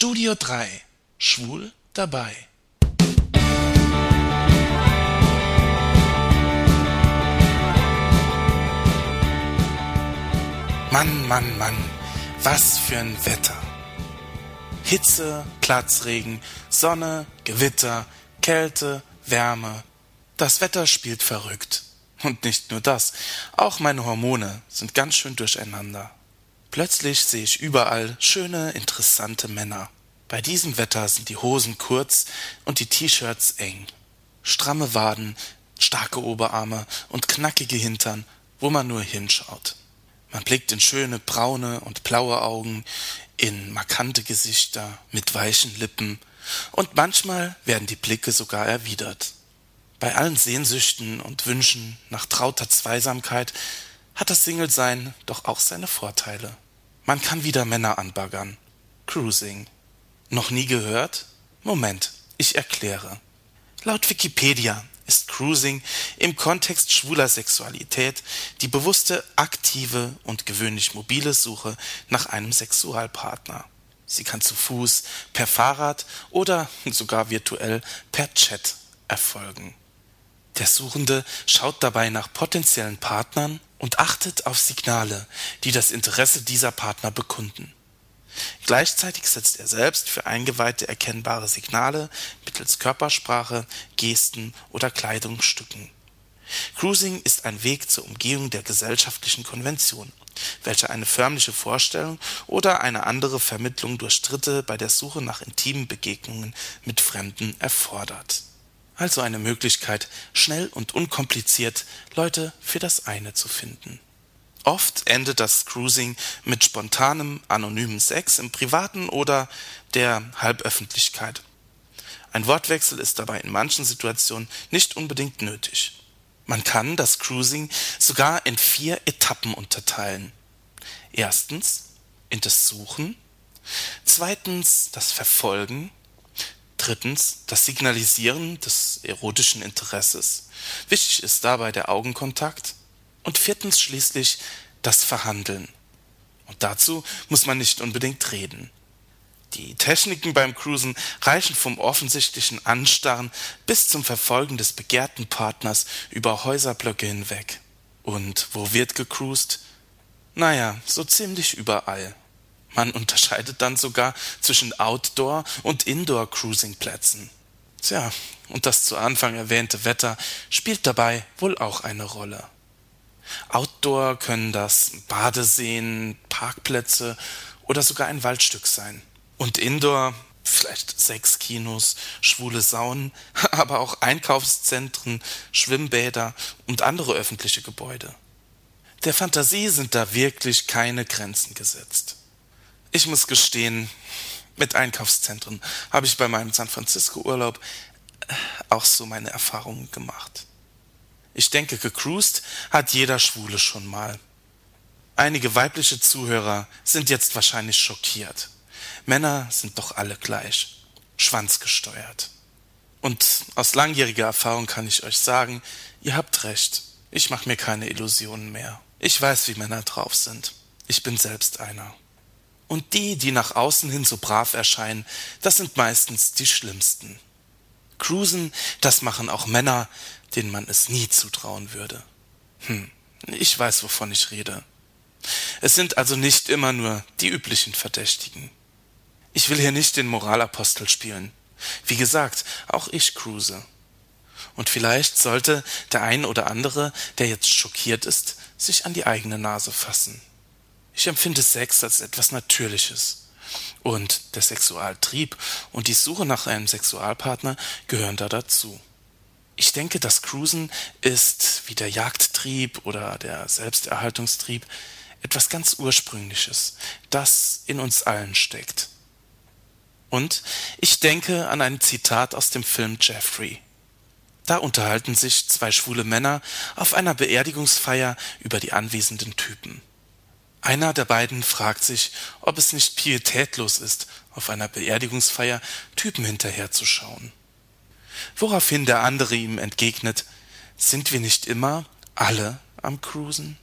Studio 3 Schwul dabei. Mann, Mann, Mann, was für ein Wetter. Hitze, Platzregen, Sonne, Gewitter, Kälte, Wärme. Das Wetter spielt verrückt. Und nicht nur das, auch meine Hormone sind ganz schön durcheinander. Plötzlich sehe ich überall schöne, interessante Männer. Bei diesem Wetter sind die Hosen kurz und die T-Shirts eng. Stramme Waden, starke Oberarme und knackige Hintern, wo man nur hinschaut. Man blickt in schöne braune und blaue Augen, in markante Gesichter mit weichen Lippen, und manchmal werden die Blicke sogar erwidert. Bei allen Sehnsüchten und Wünschen nach trauter Zweisamkeit hat das Single-Sein doch auch seine Vorteile. Man kann wieder Männer anbaggern. Cruising. Noch nie gehört? Moment, ich erkläre. Laut Wikipedia ist Cruising im Kontext schwuler Sexualität die bewusste, aktive und gewöhnlich mobile Suche nach einem Sexualpartner. Sie kann zu Fuß, per Fahrrad oder sogar virtuell per Chat erfolgen. Der Suchende schaut dabei nach potenziellen Partnern und achtet auf Signale, die das Interesse dieser Partner bekunden. Gleichzeitig setzt er selbst für Eingeweihte erkennbare Signale mittels Körpersprache, Gesten oder Kleidungsstücken. Cruising ist ein Weg zur Umgehung der gesellschaftlichen Konvention, welche eine förmliche Vorstellung oder eine andere Vermittlung durch Dritte bei der Suche nach intimen Begegnungen mit Fremden erfordert. Also eine Möglichkeit, schnell und unkompliziert Leute für das eine zu finden. Oft endet das Cruising mit spontanem, anonymen Sex im Privaten oder der Halböffentlichkeit. Ein Wortwechsel ist dabei in manchen Situationen nicht unbedingt nötig. Man kann das Cruising sogar in vier Etappen unterteilen. Erstens in das Suchen, zweitens das Verfolgen, drittens das Signalisieren des erotischen Interesses. Wichtig ist dabei der Augenkontakt und viertens schließlich das Verhandeln. Und dazu muss man nicht unbedingt reden. Die Techniken beim Cruisen reichen vom offensichtlichen Anstarren bis zum Verfolgen des begehrten Partners über Häuserblöcke hinweg. Und wo wird gecruised? Naja, so ziemlich überall. Man unterscheidet dann sogar zwischen Outdoor- und Indoor-Cruising-Plätzen. Tja, und das zu Anfang erwähnte Wetter spielt dabei wohl auch eine Rolle. Outdoor können das Badeseen, Parkplätze oder sogar ein Waldstück sein. Und Indoor vielleicht sechs Kinos, schwule Saunen, aber auch Einkaufszentren, Schwimmbäder und andere öffentliche Gebäude. Der Fantasie sind da wirklich keine Grenzen gesetzt. Ich muss gestehen, mit Einkaufszentren habe ich bei meinem San Francisco Urlaub auch so meine Erfahrungen gemacht. Ich denke, gecruised hat jeder Schwule schon mal. Einige weibliche Zuhörer sind jetzt wahrscheinlich schockiert. Männer sind doch alle gleich, schwanzgesteuert. Und aus langjähriger Erfahrung kann ich euch sagen, ihr habt recht. Ich mache mir keine Illusionen mehr. Ich weiß, wie Männer drauf sind. Ich bin selbst einer. Und die, die nach außen hin so brav erscheinen, das sind meistens die schlimmsten. Cruisen, das machen auch Männer, denen man es nie zutrauen würde. Hm, ich weiß, wovon ich rede. Es sind also nicht immer nur die üblichen Verdächtigen. Ich will hier nicht den Moralapostel spielen. Wie gesagt, auch ich cruise. Und vielleicht sollte der ein oder andere, der jetzt schockiert ist, sich an die eigene Nase fassen. Ich empfinde Sex als etwas Natürliches. Und der Sexualtrieb und die Suche nach einem Sexualpartner gehören da dazu. Ich denke, das Cruisen ist wie der Jagdtrieb oder der Selbsterhaltungstrieb etwas ganz Ursprüngliches, das in uns allen steckt. Und ich denke an ein Zitat aus dem Film Jeffrey. Da unterhalten sich zwei schwule Männer auf einer Beerdigungsfeier über die anwesenden Typen. Einer der beiden fragt sich, ob es nicht pietätlos ist, auf einer Beerdigungsfeier Typen hinterherzuschauen. Woraufhin der andere ihm entgegnet sind wir nicht immer alle am cruisen